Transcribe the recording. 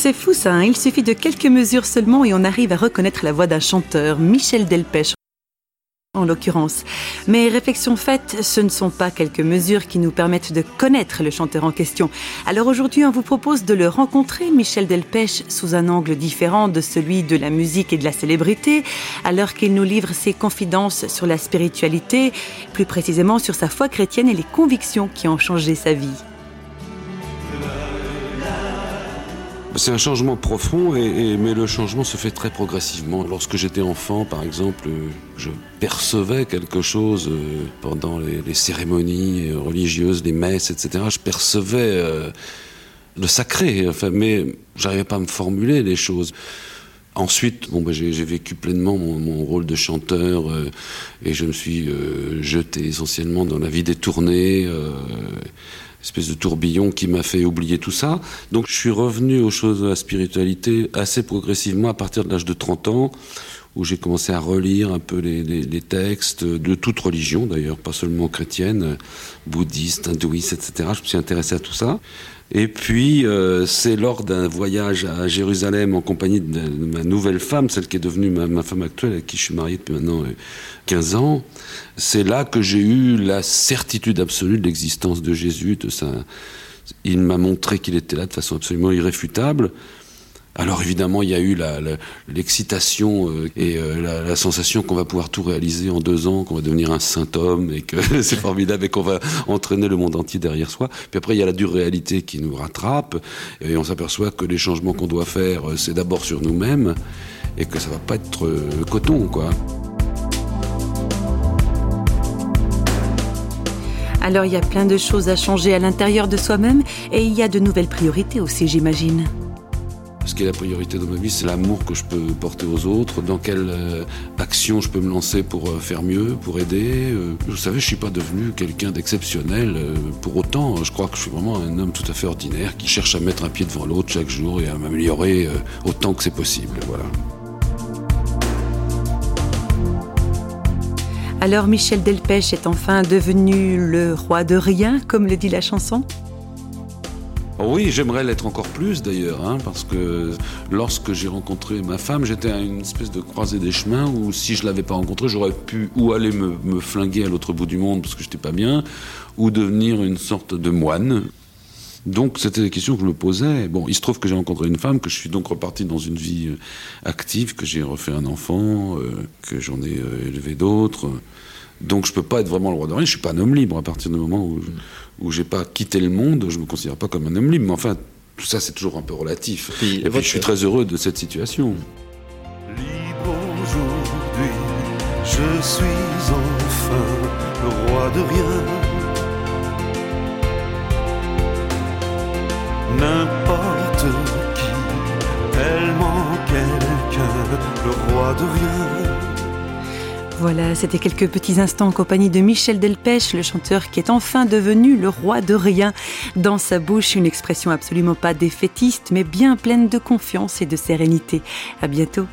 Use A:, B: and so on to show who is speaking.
A: C'est fou ça, hein. il suffit de quelques mesures seulement et on arrive à reconnaître la voix d'un chanteur, Michel Delpech en l'occurrence. Mais réflexion faite, ce ne sont pas quelques mesures qui nous permettent de connaître le chanteur en question. Alors aujourd'hui, on vous propose de le rencontrer, Michel Delpech, sous un angle différent de celui de la musique et de la célébrité, alors qu'il nous livre ses confidences sur la spiritualité, plus précisément sur sa foi chrétienne et les convictions qui ont changé sa vie.
B: C'est un changement profond, et, mais le changement se fait très progressivement. Lorsque j'étais enfant, par exemple, je percevais quelque chose euh, pendant les, cérémonies religieuses, les messes, etc. Je percevais euh, le sacré, enfin, mais j'arrivais pas à me formuler les choses. Ensuite, bon, bah, j'ai vécu pleinement mon, rôle de chanteur euh, et je me suis jeté essentiellement dans la vie des tournées espèce de tourbillon qui m'a fait oublier tout ça. Donc je suis revenu aux choses de la spiritualité assez progressivement à partir de l'âge de 30 ans, où j'ai commencé à relire un peu les, textes de toute religion d'ailleurs, pas seulement chrétienne, bouddhiste, hindouiste, etc. Je me suis intéressé à tout ça. Et puis, euh, c'est lors d'un voyage à Jérusalem en compagnie de, ma nouvelle femme, celle qui est devenue ma, femme actuelle, avec qui je suis marié depuis maintenant 15 euh, ans, c'est là que j'ai eu la certitude absolue de l'existence de Jésus. Il m'a montré qu'il était là de façon absolument irréfutable. Alors évidemment, il y a eu l'excitation euh, et euh, la, sensation qu'on va pouvoir tout réaliser en deux ans, qu'on va devenir un saint homme et que c'est formidable et qu'on va entraîner le monde entier derrière soi. Puis après, il y a la dure réalité qui nous rattrape et on s'aperçoit que les changements qu'on doit faire, euh, c'est d'abord sur nous-mêmes et que ça va pas être coton, quoi.
A: Alors il y a plein de choses à changer à l'intérieur de soi-même et il y a de nouvelles priorités aussi, j'imagine.
B: Ce qui est la priorité dans ma vie, c'est l'amour que je peux porter aux autres, dans quelle euh, action je peux me lancer pour euh, faire mieux, pour aider. Euh. vous savez, je suis pas devenu quelqu'un d'exceptionnel. pour autant, je crois que je suis vraiment un homme tout à fait ordinaire qui cherche à mettre un pied devant l'autre chaque jour et à m'améliorer autant que c'est possible. Voilà.
A: Alors Michel Delpech est enfin devenu le roi de rien, comme le dit la chanson?
B: Oui, j'aimerais l'être encore plus d'ailleurs, hein, parce que lorsque j'ai rencontré ma femme, j'étais à une espèce de croisée des chemins où si je l'avais pas rencontrée, j'aurais pu ou aller me, flinguer à l'autre bout du monde parce que j'étais pas bien, ou devenir une sorte de moine. Donc c'était des questions que je me posais. Bon, il se trouve que j'ai rencontré une femme, que je suis donc reparti dans une vie euh, active, que j'ai refait un enfant, euh, que j'en ai euh, élevé d'autres. Donc je peux pas être vraiment le roi de rien. Je suis pas un homme libre à partir du moment où où j'ai pas quitté le monde, je me considère pas comme un homme libre. Mais enfin, tout ça, c'est toujours un peu relatif. et puis, je suis très heureux de cette situation.
C: Libre aujourd'hui, je suis enfin le roi de rien. N'importe qui, tellement quelqu'un, le roi de rien.
A: Voilà, c'était quelques petits instants en compagnie de Michel Delpech, le chanteur qui est enfin devenu le roi de rien. Dans sa bouche, une expression absolument pas défaitiste, mais bien pleine de confiance et de sérénité. À bientôt.